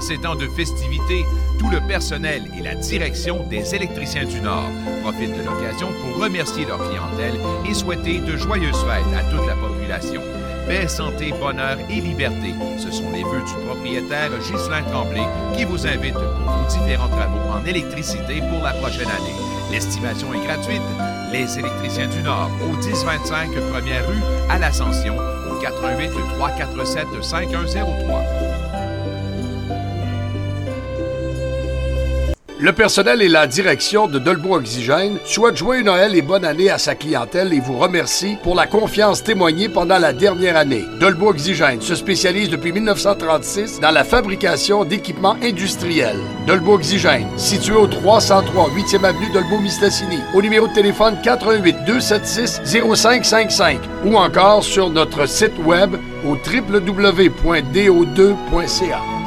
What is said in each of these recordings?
En ces temps de festivités, tout le personnel et la direction des électriciens du Nord profitent de l'occasion pour remercier leur clientèle et souhaiter de joyeuses fêtes à toute la population. Paix, santé, bonheur et liberté. Ce sont les vœux du propriétaire Ghislain Tremblay qui vous invite pour vos différents travaux en électricité pour la prochaine année. L'estimation est gratuite. Les électriciens du Nord, au 1025 Première rue, à l'Ascension, au 88 347 5103. Le personnel et la direction de Dolbo Oxygène souhaitent joyeux Noël et bonne année à sa clientèle et vous remercie pour la confiance témoignée pendant la dernière année. Dolbo Oxygène se spécialise depuis 1936 dans la fabrication d'équipements industriels. Dolbo Oxygène, situé au 303 8e avenue Dolbo-Mistassini, au numéro de téléphone 88 276 0555 ou encore sur notre site web au www.do2.ca.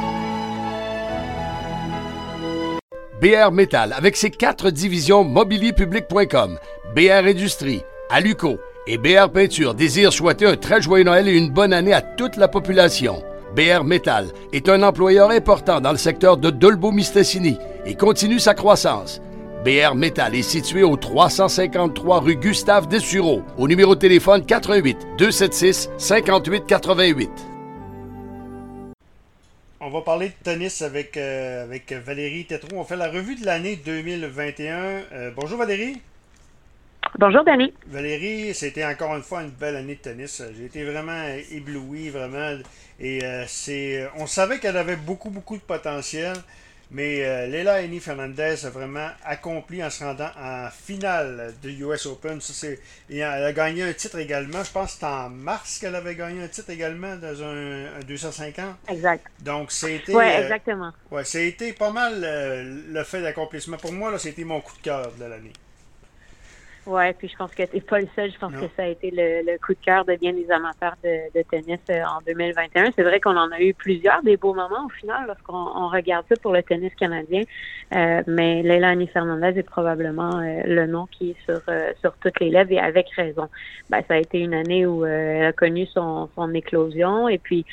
BR Métal avec ses quatre divisions mobilierpublic.com, BR Industrie, Aluco et BR Peinture désire souhaiter un très joyeux Noël et une bonne année à toute la population. BR Métal est un employeur important dans le secteur de Dolbeau-Mistassini et continue sa croissance. BR Métal est situé au 353 rue Gustave Dessureau, au numéro de téléphone 88 276 58 88. On va parler de tennis avec, euh, avec Valérie Tétrault. On fait la revue de l'année 2021. Euh, bonjour Valérie. Bonjour Danny. Valérie, c'était encore une fois une belle année de tennis. J'ai été vraiment ébloui, vraiment. Et euh, c'est, on savait qu'elle avait beaucoup, beaucoup de potentiel. Mais euh, Leila Eni Fernandez a vraiment accompli en se rendant en finale de US Open. Ça, et elle a gagné un titre également. Je pense que c'était en mars qu'elle avait gagné un titre également dans un, 250. Exact. Donc, c'était. Oui, euh, exactement. ouais, été pas mal euh, le fait d'accomplissement. Pour moi, là, c'était mon coup de cœur de l'année. Oui, puis je pense que tu pas le seul. Je pense que ça a été le, coup de cœur de bien des amateurs de, tennis euh, en 2021. C'est vrai qu'on en a eu plusieurs des beaux moments au final lorsqu'on regarde ça pour le tennis canadien. Euh, mais Leila Annie Fernandez est probablement euh, le nom qui est sur, sur toutes les lèvres et avec raison. Ben, ça a été une année où elle a connu son, son éclosion et puis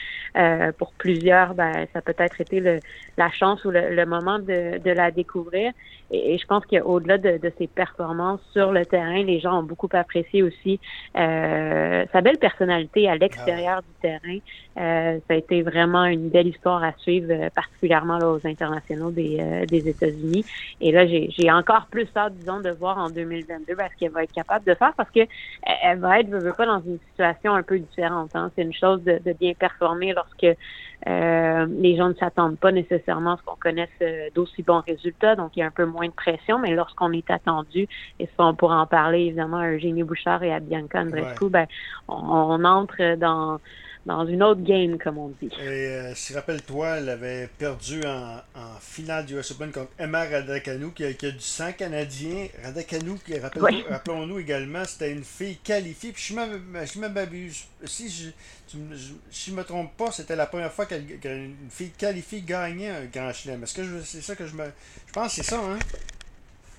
pour plusieurs, ben, ça a peut-être été le, la chance ou le, moment de, de la découvrir. Et, je pense qu'au-delà de, de ses performances sur le terrain, les gens ont beaucoup apprécié aussi euh, sa belle personnalité à l'extérieur ah du terrain. Euh, ça a été vraiment une belle histoire à suivre, euh, particulièrement là, aux internationaux des, des États-Unis. Et là, j'ai encore plus hâte, disons, de voir en 2022 ce qu'elle va être capable de faire parce que elle va être, je veux pas, dans une situation un peu différente. Hein. C'est une chose de, de bien performer lorsque euh, les gens ne s'attendent pas nécessairement à ce qu'on connaisse d'aussi bons résultats, donc il y a un peu moins de pression, mais lorsqu'on est attendu, et ça on pourra en parler évidemment à Eugénie Bouchard et à Bianca Andrescu, ben, on, entre dans dans une autre game, comme on dit. Et euh, si rappelle-toi, elle avait perdu en, en, finale du US Open contre Emma Radakanou, qui a, qui a, du sang canadien. Radakanou, qui, rappelons-nous également, c'était une fille qualifiée. Puis je me m'abuse. Si je ne me trompe pas, c'était la première fois qu'une fille qualifiée gagnait un grand chelem. Est-ce que c'est ça que je me. Je pense que c'est ça, hein?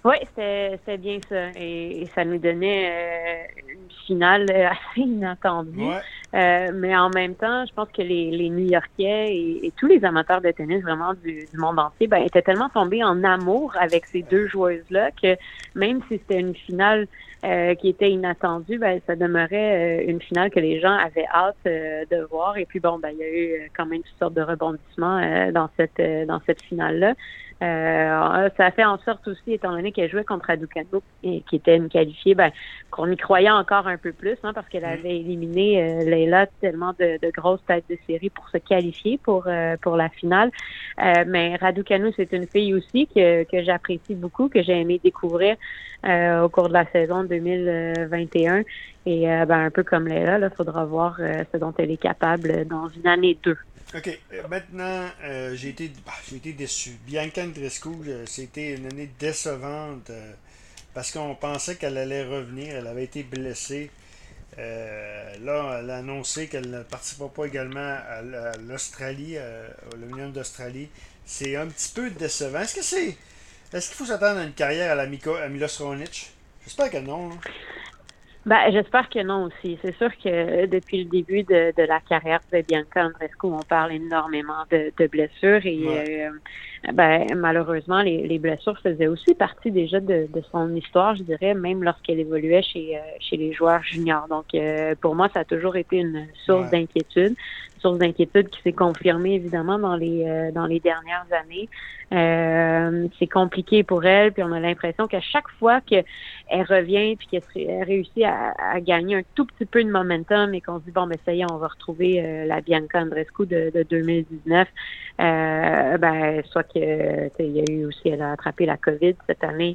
Oui, c'était bien ça. Et, ça nous donnait euh, une finale assez inattendue. Euh, mais en même temps, je pense que les, les New-Yorkais et, tous les amateurs de tennis vraiment du, monde entier ben, étaient tellement tombés en amour avec ces deux joueuses-là que même si c'était une finale euh, qui était inattendue, ben, ça demeurait une finale que les gens avaient hâte de voir. Et puis bon, ben, il y a eu quand même une sorte de rebondissement dans cette dans cette finale-là. Euh, ça a fait en sorte aussi, étant donné qu'elle jouait contre Aducano, et qui était une qualifiée, ben, qu'on y croyait encore un peu plus, hein, parce qu'elle mm. avait éliminé euh, Leila tellement de, grosses têtes de série pour se qualifier pour euh, pour la finale. Euh, mais Raducanu, c'est une fille aussi que, que j'apprécie beaucoup, que j'ai aimé découvrir au cours de la saison 2021. Et ben, un peu comme Leila, il faudra voir ce dont elle est capable dans une année deux. OK. Euh, maintenant, euh, j'ai été, bah, été déçu. Bianca Andrescu, euh, c'était une année décevante parce qu'on pensait qu'elle allait revenir. Elle avait été blessée. là, elle a annoncé qu'elle ne participera pas également à l'Australie, au l'Union d'Australie. C'est un petit peu décevant. Est-ce que c'est. Est-ce qu'il faut s'attendre à une carrière à la Miko, à Milos Raonic? J'espère que non. Hein. Ben, j'espère que non aussi. C'est sûr que depuis le début de, de la carrière de Bianca Andrescu, on parle énormément de, de blessures et euh, ben, malheureusement, les, les, blessures faisaient aussi partie déjà de, de son histoire, je dirais, même lorsqu'elle évoluait chez, euh, chez les joueurs juniors. Donc, euh, pour moi, ça a toujours été une source d'inquiétude source d'inquiétude qui s'est confirmée évidemment dans les euh, dans les dernières années. Euh, c'est compliqué pour elle, puis on a l'impression qu'à chaque fois qu'elle revient puis qu'elle réussit à, à, gagner un tout petit peu de momentum et qu'on se dit bon ben ça y est, on va retrouver euh, la Bianca Andrescu de, de 2019. Euh, ben soit que il y a eu aussi elle a attrapé la COVID cette année.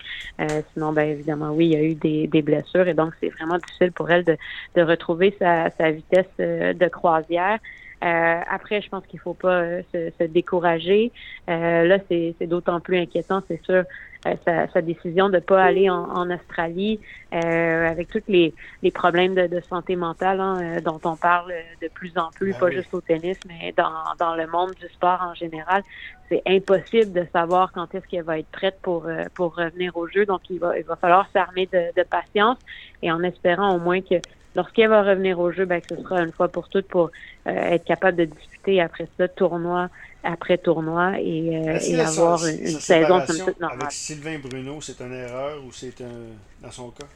sinon ben évidemment oui il y a eu des, des blessures et donc c'est vraiment difficile pour elle de, de retrouver sa, sa vitesse de croisière. Euh, après, je pense qu'il faut pas euh, se, décourager. Euh, là, c'est d'autant plus inquiétant, c'est sûr, sa, décision de pas aller en, Australie avec tous les, les problèmes de, santé mentale hein, dont on parle de plus en plus, ben pas juste au tennis, mais dans, dans le monde du sport en général. C'est impossible de savoir quand est-ce qu'elle va être prête pour, pour revenir au jeu. Donc, il va, il va falloir s'armer de, de patience et en espérant au moins que lorsqu'elle va revenir au jeu, ben, que ce sera une fois pour toutes pour euh, être capable de discuter après ça, tournoi après tournoi et, euh, avoir une, saison normale. Avec Sylvain Bruno, c'est une erreur ou c'est un dans son cas?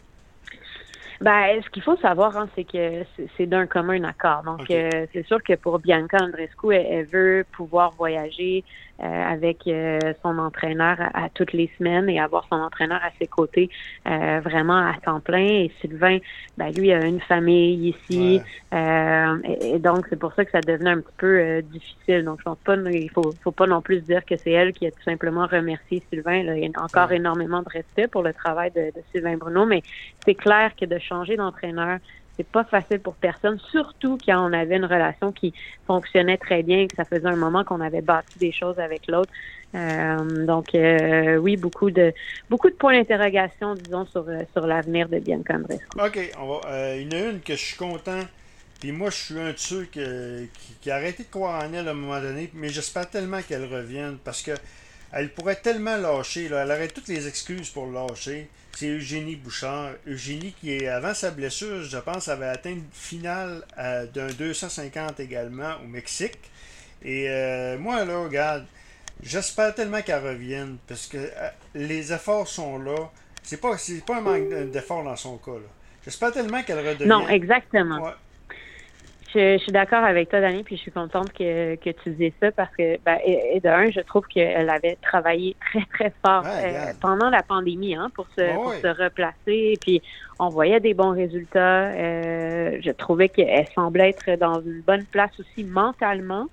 Ben, ce qu'il faut savoir, hein, c'est que c'est d'un commun accord. Donc, euh, c'est sûr que pour Bianca Andrescu, elle veut pouvoir voyager, euh, avec euh, son entraîneur à, toutes les semaines et avoir son entraîneur à ses côtés euh, vraiment à temps plein. Et Sylvain, ben, lui, a une famille ici. Et, donc, c'est pour ça que ça devenait un petit peu difficile. Donc, je pense pas, il faut, faut pas non plus dire que c'est elle qui a tout simplement remercié Sylvain. Là. Il y a encore énormément de respect pour le travail de, de Sylvain Bruno, mais c'est clair que de changer d'entraîneur, c'est pas facile pour personne, surtout quand on avait une relation qui fonctionnait très bien, que ça faisait un moment qu'on avait bâti des choses avec l'autre. Euh, donc euh, oui, beaucoup de beaucoup de points d'interrogation, disons, sur, euh, sur l'avenir de Bianca Andrescu. OK, on va, il y en a une que je suis content. Puis moi, je suis un de ceux qui, a arrêté de croire en elle à un moment donné, mais j'espère tellement qu'elle revienne parce que elle pourrait tellement lâcher. Là. Elle aurait toutes les excuses pour lâcher c'est Eugénie Bouchard. Eugénie qui, avant sa blessure, je pense, avait atteint une finale euh, d'un 250 également au Mexique. Et euh, moi, là, regarde, j'espère tellement qu'elle revienne parce que euh, les efforts sont là. C'est pas, pas un manque d'efforts dans son cas. J'espère tellement qu'elle redevienne. Non, exactement. Je, suis d'accord avec toi, Dani, puis je suis contente que, que tu disais ça parce que, ben, et, de un, je trouve qu'elle avait travaillé très, très fort euh, pendant la pandémie hein, pour, se, pour se replacer. Puis on voyait des bons résultats. Euh, je trouvais qu'elle semblait être dans une bonne place aussi mentalement.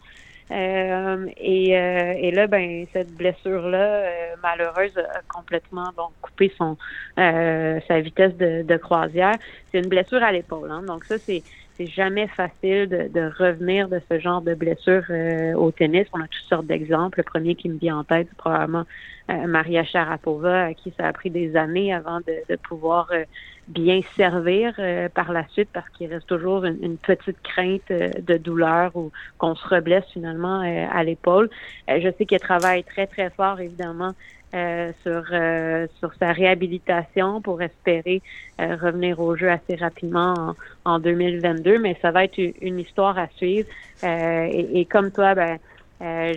Euh, et, et, là, ben cette blessure-là, malheureuse, a complètement bon, coupé son sa vitesse de, de croisière. C'est une blessure à l'épaule, hein, donc ça c'est c'est jamais facile de, revenir de ce genre de blessure euh, au tennis. On a toutes sortes d'exemples. Le premier qui me vient en tête, c'est probablement euh, Maria Sharapova, à qui ça a pris des années avant de, pouvoir euh, bien servir par la suite parce qu'il reste toujours une, petite crainte de douleur ou qu'on se reblesse finalement à l'épaule. je sais qu'elle travaille très, très fort, évidemment, euh, sur, euh, sur sa réhabilitation pour espérer euh, revenir au jeu assez rapidement en, 2022. Mais ça va être une, histoire à suivre. Et, et, comme toi, ben,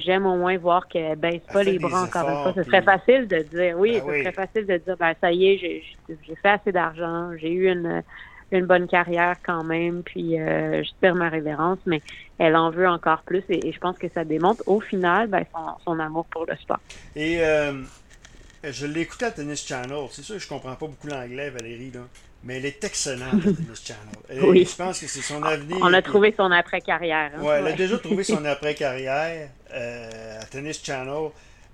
j'aime au moins voir qu'elle baisse pas les bras encore une fois. Ce serait facile de dire, oui, ben ce serait facile de dire, ben, ça y est, j'ai fait assez d'argent, j'ai eu une, une bonne carrière quand même, puis euh, j'espère ma révérence, mais elle en veut encore plus et, je pense que ça démontre au final ben, son, amour pour le sport. Et je l'ai écouté à Tennis Channel. C'est sûr que je comprends pas beaucoup l'anglais, Valérie, là. Mais elle est excellente à Tennis Channel. oui. Je pense que c'est son avenir. On a trouvé son après-carrière. Hein. elle a déjà trouvé son après-carrière euh, à Tennis Channel.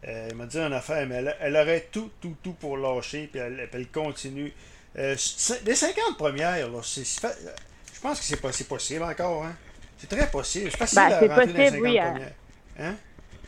Euh, elle m'a dit une affaire, mais elle, aurait tout, tout, tout pour lâcher, puis elle, elle continue. Euh, les 50 premières, là, je pense que c'est possible encore. Hein? C'est très possible. C'est facile ben, à rentrer possible, dans les 50 oui, premières. Hein?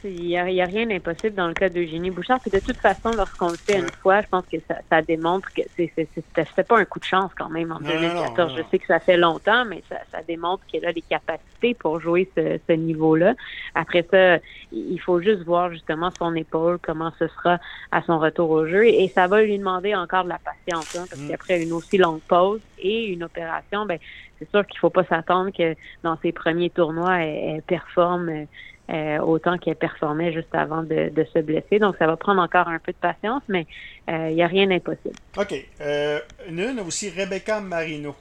Il n'y a, a, rien d'impossible dans le cas d'Eugénie Bouchard. Puis de toute façon, lorsqu'on le fait une fois, je pense que ça, ça démontre que c'est pas un coup de chance quand même en 2014. je sais que ça fait longtemps, mais ça, ça démontre qu'elle a les capacités pour jouer ce, ce niveau-là. Après ça, il faut juste voir justement son épaule, comment ce sera à son retour au jeu. Et, ça va lui demander encore de la patience, hein, parce mm. qu'après une aussi longue pause et une opération, ben c'est sûr qu'il faut pas s'attendre que dans ses premiers tournois, elle, performe euh, autant qu'elle performait juste avant de, se blesser. Donc, ça va prendre encore un peu de patience, mais il euh, n'y a rien d'impossible. OK. Euh, une aussi, Rebecca Marino.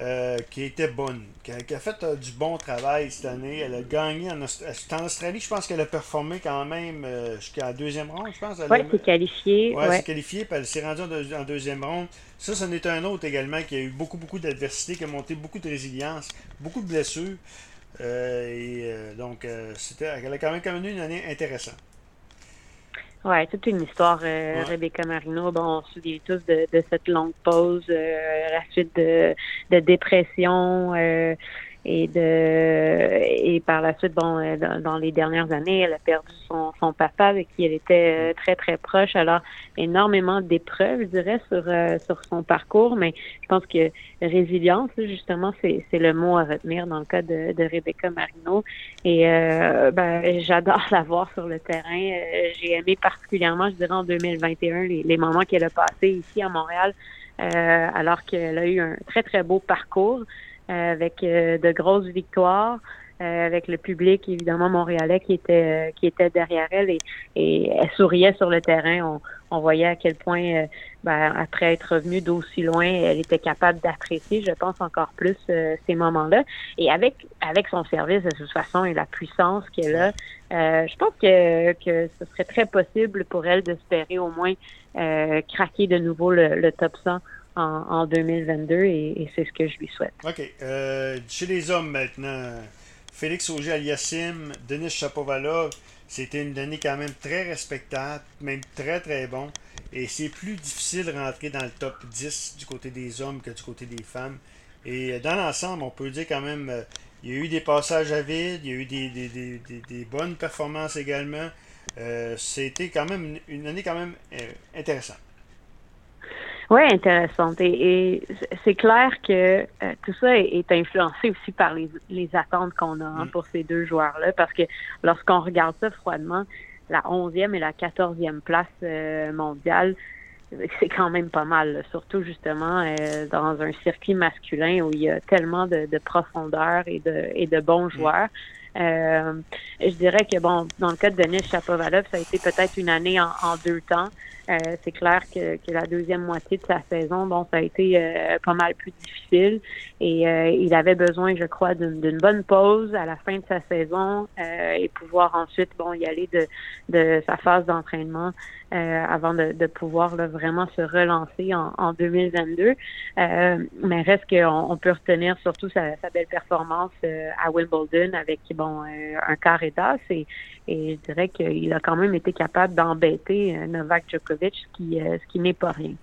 Euh, qui était bonne, qui a, fait du bon travail cette année. Elle a gagné en, Australie. Je pense qu'elle a performé quand même jusqu'à deuxième ronde, je pense. Oui, elle s'est qualifiée. Oui, elle s'est qualifiée, puis elle s'est rendue en, deuxième ronde. Ça, c'en est un autre également qui a eu beaucoup, beaucoup d'adversité, qui a monté beaucoup de résilience, beaucoup de blessures. Et donc, c'était, elle a quand même, eu une année intéressante. Oui, toute une histoire, euh, Rebecca Marino. Bon, on se souvient tous de, de cette longue pause, euh, la suite de, de dépression, euh, et de et par la suite bon euh, dans, les dernières années elle a perdu son, son papa avec qui elle était euh, très très proche. Alors énormément d'épreuves je dirais sur euh, sur son parcours. Mais je pense que résilience justement c'est le mot à retenir dans le cas de, de Rebecca Marino. Et ben j'adore la voir sur le terrain. J'ai aimé particulièrement je dirais en 2021 les, les moments qu'elle a passés ici à Montréal alors qu'elle a eu un très très beau parcours. euh, avec euh, de grosses victoires. Euh, avec le public évidemment montréalais qui était qui était derrière elle et, et elle souriait sur le terrain. On, on voyait à quel point, ben, après être revenue d'aussi loin, elle était capable d'apprécier, je pense, encore plus ces moments-là. Et avec avec son service de toute façon et la puissance qu'elle a, je pense que que ce serait très possible pour elle d'espérer au moins craquer de nouveau le, le top 100 en, 2022 et, c'est ce que je lui souhaite. OK. Euh, chez les hommes maintenant, Félix Auger-Aliassime, Denis Chapovalov, c'était une année quand même très respectable, même très très bon. Et c'est plus difficile de rentrer dans le top 10 du côté des hommes que du côté des femmes. Et dans l'ensemble, on peut dire quand même, euh, il y a eu des passages à vide, il y a eu des, bonnes performances également. Euh, c'était quand même une, année quand même intéressante. Oui, intéressante. Et, c'est clair que euh, tout ça est, influencé aussi par les, les attentes qu'on a hein, mm. pour ces deux joueurs-là, parce que lorsqu'on regarde ça froidement, la 11e et la 14e place euh, mondiale, c'est quand même pas mal, surtout justement euh, dans un circuit masculin où il y a tellement de, de profondeur et de, et de bons mm. joueurs. je dirais que bon, dans le cas de Denis Chapovalov, ça a été peut-être une année en, en deux temps. Euh, c'est clair que, que, la deuxième moitié de sa saison, bon, ça a été euh, pas mal plus difficile et euh, il avait besoin, je crois, d'une bonne pause à la fin de sa saison et pouvoir ensuite, bon, y aller de, de sa phase d'entraînement avant de, de pouvoir vraiment se relancer en, en 2022. mais reste qu'on on peut retenir surtout sa, sa belle performance à Wimbledon avec bon un d'as et, et je dirais qu'il a quand même été capable d'embêter Novak Djokovic ce qui, euh, ce qui n'est pas rien.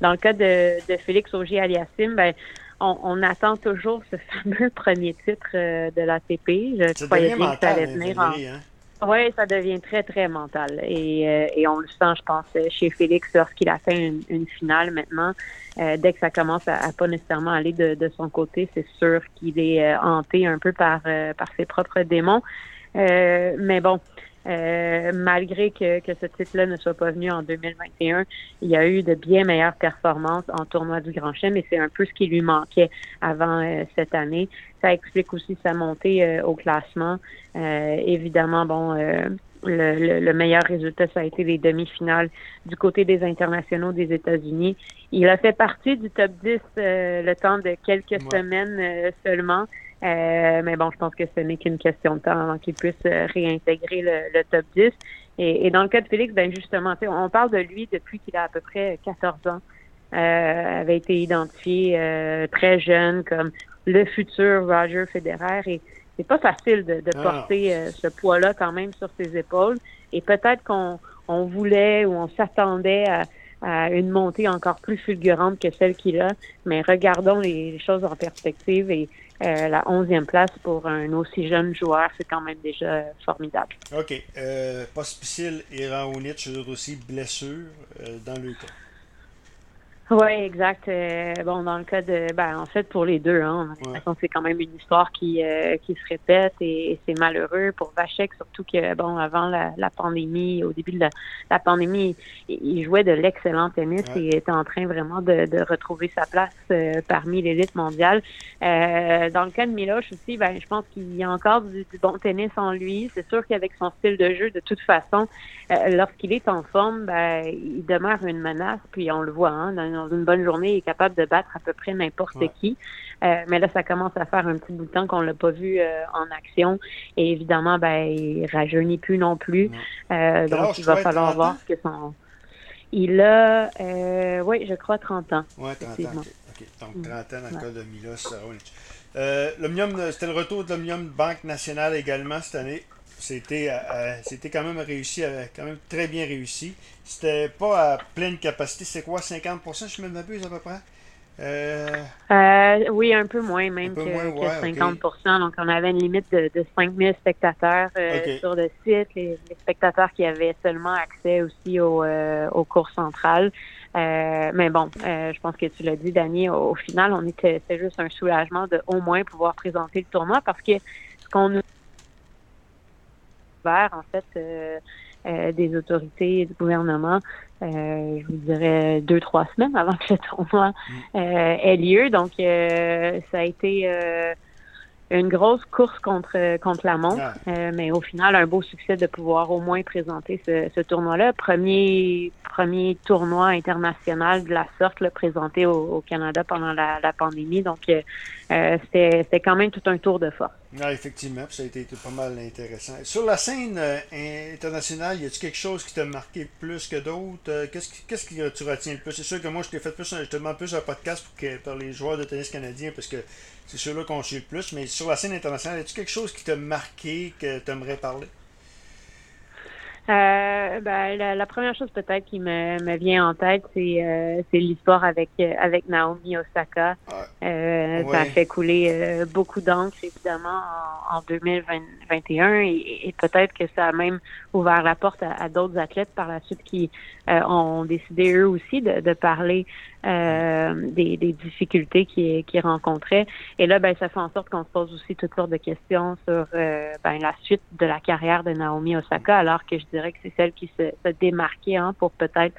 Dans le cas de, de Félix Auger-Aliassime, ben, on, attend toujours ce fameux premier titre euh, de l'ATP. Je croyais bien que ça allait venir en... Hein? Oui, ça devient très, très mental. Et, euh, et on le sent, je pense, chez Félix lorsqu'il a fait une, finale maintenant. dès que ça commence à, à pas nécessairement aller de, de son côté, c'est sûr qu'il est hanté un peu par, par ses propres démons. Mais bon, euh, malgré que, que ce titre-là ne soit pas venu en 2021, il y a eu de bien meilleures performances en tournoi du Grand Chelem et c'est un peu ce qui lui manquait avant euh, cette année. Ça explique aussi sa montée euh, au classement. évidemment, bon, le, le, meilleur résultat, ça a été les demi-finales du côté des internationaux des États-Unis. Il a fait partie du top 10 le temps de quelques semaines seulement. Euh, mais bon, je pense que ce n'est qu'une question de temps avant qu'il puisse euh, réintégrer le, top 10. Et, dans le cas de Félix, ben justement, on parle de lui depuis qu'il a à peu près 14 ans. Euh, avait été identifié euh, très jeune comme le futur Roger Federer et c'est pas facile de, de ah. porter ce poids-là quand même sur ses épaules. Et peut-être qu'on on voulait ou on s'attendait à, à une montée encore plus fulgurante que celle qu'il a. Mais regardons les, choses en perspective et la onzième place pour un aussi jeune joueur, c'est quand même déjà formidable. OK. Euh, Pospisil et Raonic, eux aussi blessures dans le cas. Oui, exact. Euh, bon, dans le cas de, ben, en fait, pour les deux, hein, c'est quand même une histoire qui, euh, qui se répète et, c'est malheureux pour Vachek, surtout que, bon, avant la, la pandémie, au début de la, la pandémie, il, jouait de l'excellent tennis et était en train vraiment de, de retrouver sa place euh, parmi l'élite mondiale. dans le cas de Miloche aussi, ben, je pense qu'il y a encore du, du bon tennis en lui. C'est sûr qu'avec son style de jeu, de toute façon, lorsqu'il est en forme, ben, il demeure une menace, puis on le voit, hein, dans dans une bonne journée, il est capable de battre à peu près n'importe qui. Euh, mais là, ça commence à faire un petit bout de temps qu'on l'a pas vu euh, en action. Et évidemment, ben, il rajeunit plus non plus. Euh, donc, il va falloir voir ce que son. Il a, oui, je crois 30 ans. Oui, 30 ans. Donc, 30 ans dans le cas de Milos euh, c'était le retour de l'Omnium Banque Nationale également cette année. C'était, c'était quand même réussi, quand même très bien réussi. C'était pas à pleine capacité. C'est quoi, 50%, je me m'abuse à peu près? Euh... Euh, oui, un peu moins même que, 50%. Donc, on avait une limite de, de 5000 spectateurs euh, sur le site. Les, spectateurs qui avaient seulement accès aussi au, euh, au cours central. mais bon, je pense que tu l'as dit, Dani, au, final, on était, c'était juste un soulagement de au moins pouvoir présenter le tournoi parce que ce qu'on nous en fait, euh, euh, des autorités du gouvernement, euh, je vous dirais deux, trois semaines avant que le tournoi mm. ait lieu. Donc, ça a été une grosse course contre contre la montre, mais au final un beau succès de pouvoir au moins présenter ce, tournoi-là. Premier premier tournoi international de la sorte le présenté au, Canada pendant la, la pandémie. Donc c'était quand même tout un tour de force. Effectivement, ça a été, pas mal intéressant. Sur la scène euh, internationale, y a-t-il quelque chose qui t'a marqué plus que d'autres? Euh, Qu'est-ce que tu retiens le plus? C'est sûr que moi, je t'ai fait plus, je te demande plus un podcast pour que, par les joueurs de tennis canadiens parce que c'est ceux-là qu'on suit le plus. Mais sur la scène internationale, y a-t-il quelque chose qui t'a marqué que tu aimerais parler? Euh, ben, la, première chose peut-être qui me, me vient en tête, c'est euh, c'est l'histoire avec euh, avec Naomi Osaka. Euh, Ça a fait couler euh, beaucoup d'encre évidemment en, en 2021 et, et peut-être que ça a même ouvert la porte à, à d'autres athlètes par la suite qui ont décidé eux aussi de, de parler euh, des, des, difficultés qu'ils rencontraient. Et là, ben, ça fait en sorte qu'on se pose aussi toutes sortes de questions sur euh, ben, la suite de la carrière de Naomi Osaka, alors que je dirais que c'est celle qui se, se démarquait hein, pour peut-être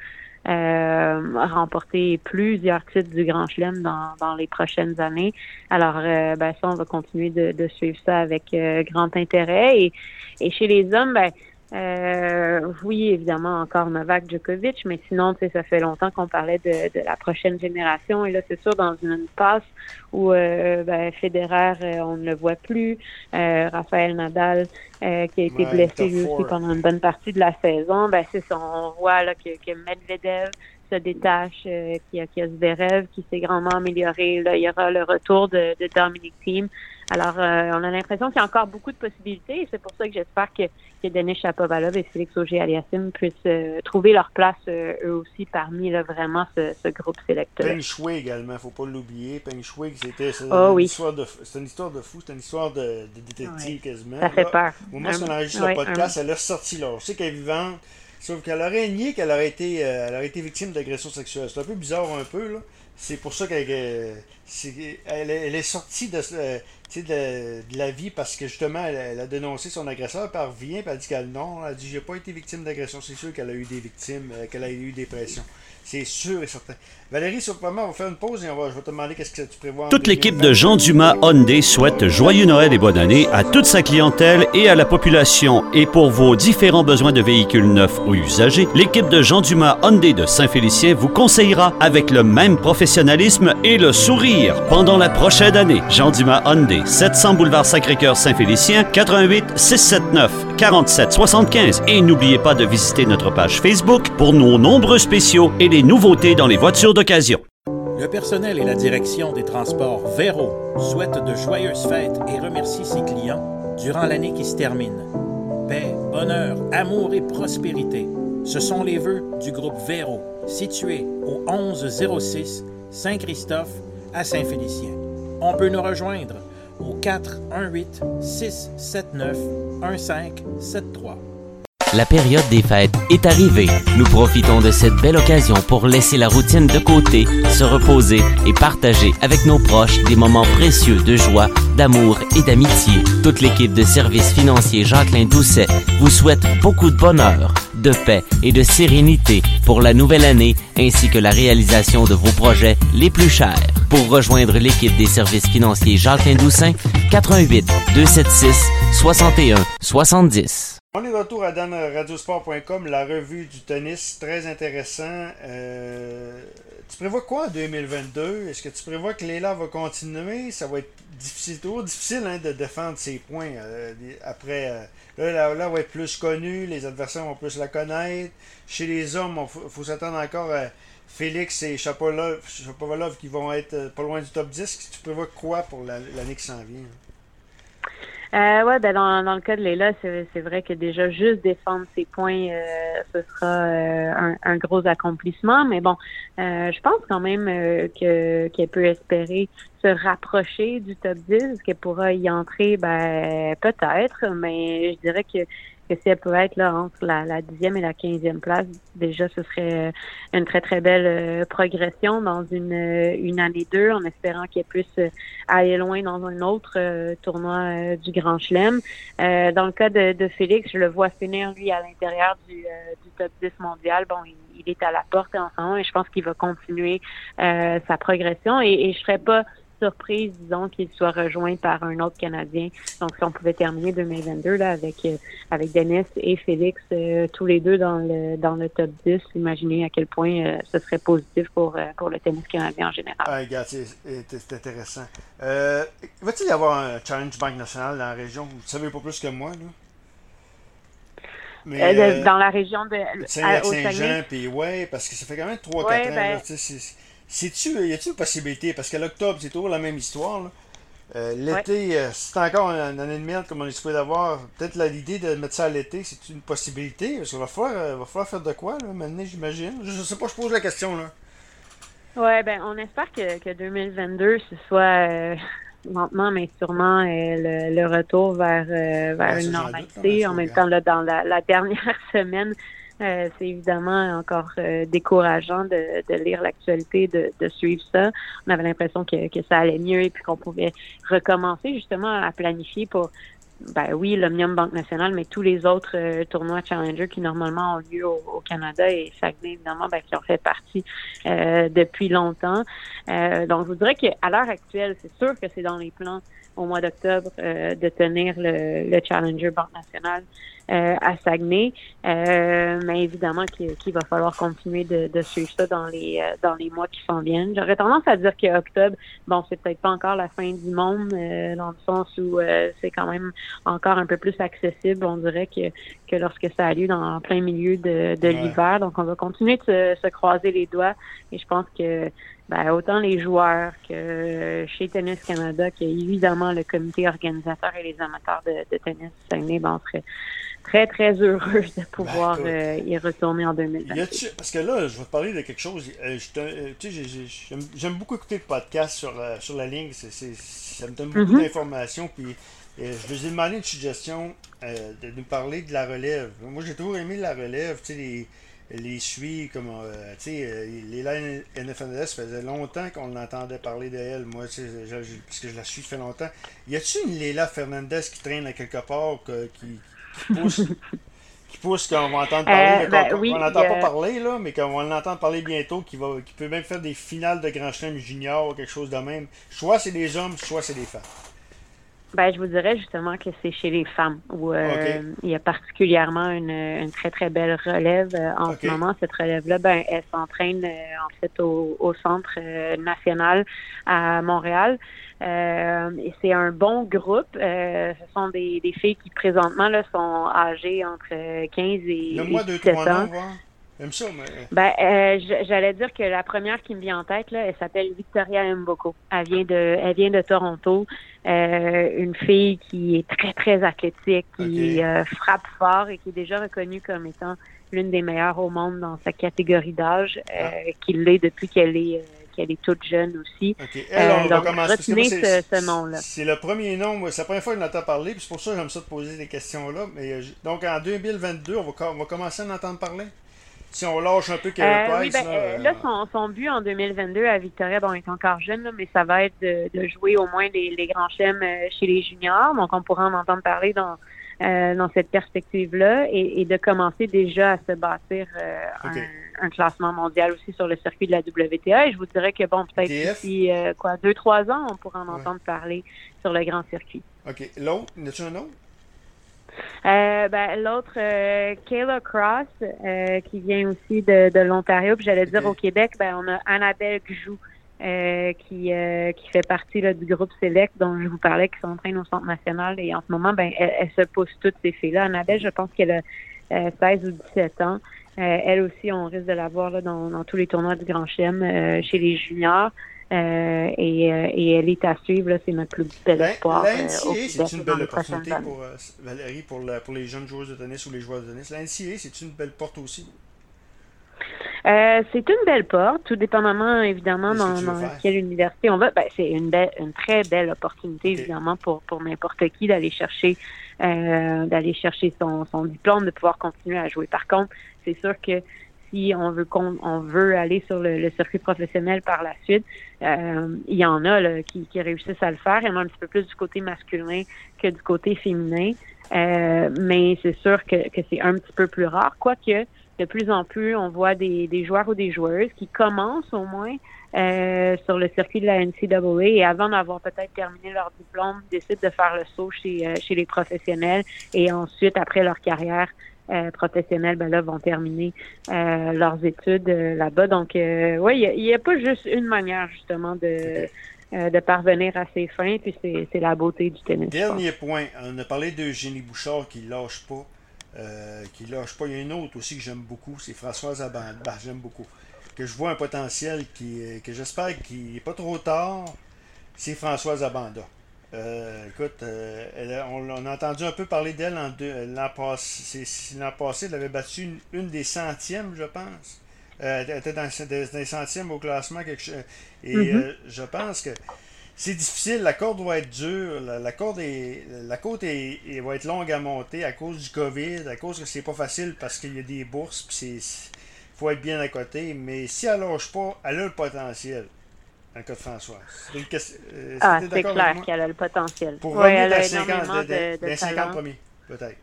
euh, remporter plusieurs titres du Grand Chelem dans, dans les prochaines années. Alors, euh, ben, ça, on va continuer de, de suivre ça avec grand intérêt. Et, et chez les hommes, ben, euh, oui, évidemment, encore Novak Djokovic, mais sinon, tu sais, ça fait longtemps qu'on parlait de, de, la prochaine génération. Et là, c'est sûr, dans une passe où euh, ben, Federer, euh, on ne le voit plus. Euh, Raphaël Nadal, qui a été blessé lui aussi pendant une bonne partie de la saison. Ben, c'est ça, on voit là, que, que Medvedev se détache, qu'il y a, qu Zverev qui s'est grandement amélioré. Là, il y aura le retour de, de Dominic Thiem. Alors, euh, on a l'impression qu'il y a encore beaucoup de possibilités et c'est pour ça que j'espère que, que Denis Chapovalov et Félix Auger-Aliassime puissent euh, trouver leur place euh, eux aussi parmi là, vraiment ce, ce groupe sélecteur. Peng Shui également, faut pas l'oublier. Peng Shui, c'était oh, une, oui. histoire de, une histoire de fou, c'est une histoire de, de détective quasiment. Ça fait peur. Au moment où on enregistre oui, le podcast, elle a sorti là. On sait qu'elle est vivante, sauf qu'elle aurait nié qu'elle aurait été, elle aurait été victime d'agression sexuelle. C'est un peu bizarre un peu, là. C'est pour ça qu'elle elle, elle, est sortie de, de, de, la vie parce que justement, elle, a dénoncé son agresseur, revient, puis elle dit qu'elle non, elle dit j'ai pas été victime d'agression. C'est sûr qu'elle a eu des victimes, euh, qu'elle a eu des pressions. C'est sûr et certain. Valérie, sûrement, on va faire une pause et on va, je vais te demander qu'est-ce que tu prévois. Toute l'équipe de Jean Dumas Hyundai souhaite joyeux Noël et bonne année à toute sa clientèle et à la population. Et pour vos différents besoins de véhicules neufs ou usagés, l'équipe de Jean Dumas Hyundai de Saint-Félicien vous conseillera avec le même professionnalisme et le sourire pendant la prochaine année. Jean Dumas Hyundai, 700 boulevard Sacré-Cœur Saint-Félicien, 88 679 47 75. Et n'oubliez pas de visiter notre page Facebook pour nos nombreux spéciaux et les nouveautés dans les voitures Le personnel et la direction des transports Véro souhaitent de joyeuses fêtes et remercient ses clients durant l'année qui se termine. Paix, bonheur, amour et prospérité. Ce sont les vœux du groupe Véro, situé au 1106 Saint-Christophe à Saint-Félicien. On peut nous rejoindre au 418 679 1573. La période des fêtes est arrivée. Nous profitons de cette belle occasion pour laisser la routine de côté, se reposer et partager avec nos proches des moments précieux de joie, d'amour et d'amitié. Toute l'équipe de services financiers Jacqueline Doucet vous souhaite beaucoup de bonheur, de paix et de sérénité pour la nouvelle année ainsi que la réalisation de vos projets les plus chers. Pour rejoindre l'équipe des services financiers Jacqueline Doucet, 88 276 61 70. On est de retour à danradiosport.com, la revue du tennis, très intéressant. Euh, tu prévois quoi en 2022? Est-ce que tu prévois que Léla va continuer? Ça va être difficile, toujours difficile hein, de défendre ses points. Euh, après, euh, là, là, va être plus connue, les adversaires vont plus la connaître. Chez les hommes, il faut, s'attendre encore à Félix et Chapovalov, qui vont être pas loin du top 10. Tu prévois quoi pour l'année qui s'en vient? Euh, ouais, ben dans, dans le cas de Léla, c'est vrai que déjà juste défendre ses points, euh, ce sera euh, un, un, gros accomplissement. Mais bon, euh, je pense quand même que qu'elle peut espérer se rapprocher du top 10, qu'elle pourra y entrer, ben peut-être, mais je dirais que que si elle peut être là entre la, dixième et la quinzième place, déjà ce serait euh, une très très belle euh, progression dans une, euh, une année deux, en espérant qu'elle puisse aller loin dans un autre tournoi du Grand Chelem. dans le cas de, de, Félix, je le vois finir lui à l'intérieur du, du top 10 mondial. Bon, il, il, est à la porte en ce moment et je pense qu'il va continuer sa progression et, et je serais pas surprise, disons, qu'il soit rejoint par un autre Canadien. Donc, si on pouvait terminer 2022 là, avec, euh, avec Dennis et Félix, euh, tous les deux dans le, dans le top 10, imaginez à quel point euh, ce serait positif pour, pour le tennis canadien en général. Ah, regarde, c'est intéressant. Va-t-il y avoir un Challenge Bank National dans la région? Vous ne savez pas plus que moi, là? Mais, dans la région de Saint-Jean, puis ouais, parce que ça fait quand même 3-4 ans. Ben, c'est-tu, y a-t-il une possibilité? Parce que l'octobre, c'est toujours la même histoire. Euh, l'été, euh, c'est encore une année de merde comme on est supposé d'avoir. Peut-être l'idée de mettre ça à l'été, c'est une possibilité. Parce qu'il va falloir, euh, va falloir faire de quoi, là, maintenant, j'imagine. Je sais pas, je pose la question, là. Ouais, ben, on espère que, que 2022, ce soit lentement, mais sûrement le, retour vers, vers une normalité. en même temps, là, dans la, la dernière semaine, euh, c'est évidemment encore euh, décourageant de, de lire l'actualité, de, de, suivre ça. On avait l'impression que, que ça allait mieux et puis qu'on pouvait recommencer justement à planifier pour ben oui, l'Omnium Banque Nationale, mais tous les autres euh, tournois Challenger qui normalement ont lieu au, Canada et Saguenay, évidemment, ben, qui ont fait partie depuis longtemps. donc, je vous dirais qu'à l'heure actuelle, c'est sûr que c'est dans les plans au mois d'octobre de tenir le, le Challenger Banque Nationale euh, à Saguenay. Euh, mais évidemment qu'il va falloir continuer de, de, suivre ça dans les euh, dans les mois qui s'en viennent. J'aurais tendance à dire qu'octobre, bon, c'est peut-être pas encore la fin du monde, dans le sens où c'est quand même encore un peu plus accessible, on dirait que, que lorsque ça a lieu dans plein milieu de, de l'hiver. Donc on va continuer de se, se croiser les doigts et je pense que ben, autant les joueurs que chez Tennis Canada, que évidemment le comité organisateur et les amateurs de, de tennis Saguenay, ben, on serait très, très heureuse de pouvoir ben, euh, y retourner en 2020. Parce que là, je vais te parler de quelque chose. Euh, euh, j'aime beaucoup écouter le podcast sur, sur la ligne. ça me donne beaucoup mm-hmm. d'informations. Puis je vous ai demandé une suggestion de nous parler de la relève. Moi, j'ai toujours aimé la relève. Tu sais, les les suit comme tu sais les NFNS faisait longtemps qu'on entendait parler d'elle moi parce que je la suis fait longtemps y a-t-il une Léla Fernandez qui traîne à quelque part qui, qui pousse, qui pousse qu'on va entendre parler, euh, ben on n'entend pas parler, là, mais qu'on va l'entendre parler bientôt, qui, va, qui peut même faire des finales de Grand Chelem junior ou quelque chose de même. Soit c'est des hommes, soit c'est des femmes. Ben, je vous dirais justement que c'est chez les femmes où euh, il y a particulièrement une, une, très très belle relève euh, en ce moment. Cette relève-là, ben, elle s'entraîne en fait au, au centre national à Montréal. Euh, et c'est un bon groupe. Euh, ce sont des, des, filles qui présentement là, sont âgées entre 15 et, et 17 ans. Ça, mais... Ben, euh, j'allais dire que la première qui me vient en tête, là, elle s'appelle Victoria Mboko. Elle vient de, elle vient de Toronto. Euh, une fille qui est très, très athlétique, qui euh, frappe fort et qui est déjà reconnue comme étant l'une des meilleures au monde dans sa catégorie d'âge, ah. qui l'est depuis qu'elle est qu'elle est toute jeune aussi. OK. Elle, on Euh, va donc, retenez ce- ce nom-là. C'est le premier nom, c'est la première fois que j'entends parler, puis c'est pour ça que j'aime ça de poser des questions-là. Mais, euh, donc, en 2022, on va, on va commencer à en entendre parler? Si on lâche un peu Carey Euh, Price, oui, ben, là, euh, euh, là, son, son but en 2022 à Victoria, bon, il est encore jeune, là, mais ça va être de, de jouer au moins les, les grands chèmes euh, chez les juniors. Donc, on pourra en entendre parler dans, euh, dans cette perspective-là et, et de commencer déjà à se bâtir euh, un, un classement mondial aussi sur le circuit de la WTA. Et je vous dirais que, bon, peut-être d'ici, euh, quoi, deux, trois ans, on pourra en Ouais. entendre parler sur le grand circuit. OK. L'autre, y en un autre? Euh, ben, l'autre, euh, Kayla Cross, euh, qui vient aussi de, de l'Ontario. Puis j'allais dire au Québec, ben, on a Annabelle Gjou, euh, qui, qui fait partie là, du groupe Select dont je vous parlais, qui s'entraîne au Centre national. Et en ce moment, ben, elle, elle se pousse toutes ces filles-là. Annabelle, je pense qu'elle a euh, 16 ou 17 ans. Elle aussi, on risque de la voir là, dans, dans tous les tournois du Grand Chelem chez les juniors. Euh, et, euh, et elle est à suivre, c'est notre plus bel La, espoir. euh, c'est une belle opportunité pour euh, Valérie, pour, la- pour les jeunes joueurs de tennis ou les joueurs de tennis. La NCA, c'est une belle porte aussi. C'est une belle porte, tout dépendamment évidemment que dans, quelle université on va. Ben, c'est une belle, une très belle opportunité évidemment pour pour n'importe qui d'aller chercher d'aller chercher son, son diplôme, de pouvoir continuer à jouer. Par contre, c'est sûr que si on veut qu'on on veut aller sur le, circuit professionnel par la suite, euh, il y en a qui, réussissent à le faire. Il y un petit peu plus du côté masculin que du côté féminin. Euh, mais c'est sûr que, c'est un petit peu plus rare. Quoique, de plus en plus, on voit des, joueurs ou des joueuses qui commencent au moins euh, sur le circuit de la NCAA et avant d'avoir peut-être terminé leur diplôme, décident de faire le saut chez les professionnels et ensuite, après leur carrière euh, professionnelle, ben là, vont terminer euh, leurs études euh, là-bas. Donc, oui, il n'y a, pas juste une manière justement de, de parvenir à ses fins, puis c'est la beauté du tennis. Dernier point, on a parlé d'Eugénie Bouchard qui lâche pas. qui lâche pas. Il y a une autre aussi que j'aime beaucoup, c'est Françoise Aband. Bah, j'aime beaucoup. Que je vois un potentiel qui, que j'espère qu'il n'est pas trop tard. C'est Françoise Abanda. Euh, écoute, euh, elle a- on, on a entendu un peu parler d'elle deux- l'an passé. L'an passé, elle avait battu une, une des centièmes, je pense. Euh, elle était dans, dans les centièmes au classement. Quelque chose. Et Mhm. euh, je pense que c'est difficile, la corde va être dure, la, la corde est, la côte est, est- va être longue à monter à cause du Covid, à cause que c'est pas facile parce qu'il y a des bourses, puis c'est faut être bien à côté, mais si elle lâche pas, elle a le potentiel. Dans le cas de François. C'est une question- euh, Ah, c'est clair qu'elle a le potentiel. Pour Oui, revenir elle a les 50, énormément de- de, de- de dans les 50 talent. premiers, peut-être.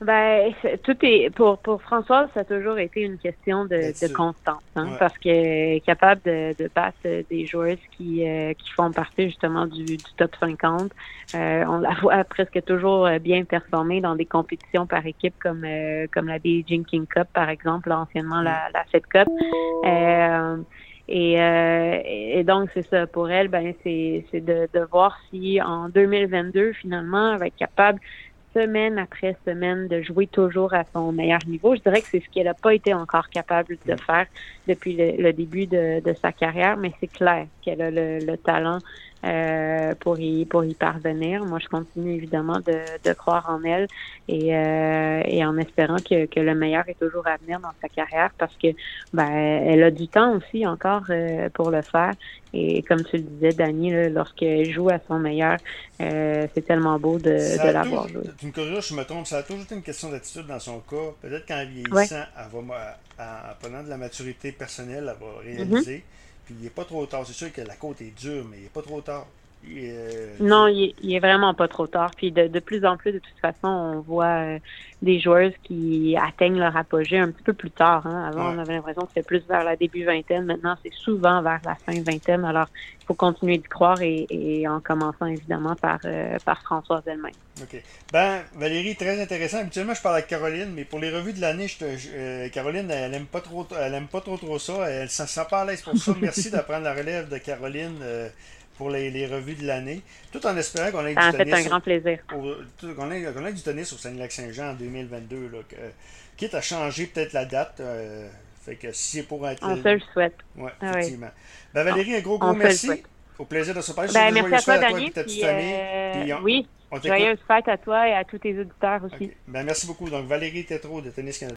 Ben, tout est pour pour Françoise, ça a toujours été une question de, de constance, hein, Ouais. parce qu'elle est capable de, de battre des joueuses qui euh, qui font partie justement du, du top 50. Euh, on la voit presque toujours bien performer dans des compétitions par équipe comme euh, comme la Beijing King Cup par exemple, anciennement la, la Fed Cup. Et, euh, et donc, c'est ça. Pour elle, ben, c'est c'est de, de voir si en 2022, finalement, elle va être capable, semaine après semaine, de jouer toujours à son meilleur niveau. Je dirais que c'est ce qu'elle n'a pas été encore capable de faire depuis le, le début de, de sa carrière, mais c'est clair qu'elle a le, le talent euh, pour y pour y parvenir. Moi, je continue évidemment de, de croire en elle et, euh, et en espérant que, que le meilleur est toujours à venir dans sa carrière parce que ben elle a du temps aussi encore euh, pour le faire. Et comme tu le disais, Dani, lorsqu'elle joue à son meilleur, euh, c'est tellement beau de, Ça de l'avoir joué. Tu me corriges, je me trompe, ça a toujours été une question d'attitude dans son cas. Peut-être qu'en vieillissant, elle va, en en prenant de la maturité personnelle, elle va réaliser. Mm-hmm. Puis il n'est pas trop tard. C'est sûr que la côte est dure, mais il n'est pas trop tard. Non, il est, il est vraiment pas trop tard. Puis de, de plus en plus, de toute façon, on voit euh, des joueuses qui atteignent leur apogée un petit peu plus tard. hein. Avant, Ouais. on avait l'impression que c'était plus vers la début vingtaine. Maintenant, c'est souvent vers la fin vingtaine. Alors, il faut continuer d'y croire et, et en commençant évidemment par, euh, par Françoise elle-même. OK. Ben, Valérie, très intéressant. Habituellement, je parle avec Caroline, mais pour les revues de l'année, je te- je- euh, Caroline, elle aime pas trop, elle aime pas trop trop ça. Elle s'en sent pas à l'aise pour ça. Merci de prendre la relève de Caroline euh, pour les, les revues de l'année. Tout en espérant qu'on ait du tennis un grand plaisir. au- tout- qu'on ait, du tennis au Saguenay-Lac-Saint-Jean en 2022. Là, que- quitte à changer peut-être la date. euh, fait que si c'est pour être. On se le souhaite. Ouais, Ah oui. effectivement. Ben, Valérie, un gros, gros merci. Au plaisir de se parler. Ben, merci à toi, joyeux fêtes Dani. et ta petite puis, famille. euh, Puis on- oui, on joyeuse fête à toi et à tous tes auditeurs aussi. Ben, merci beaucoup. Donc, Valérie Tétrault de Tennis Canada.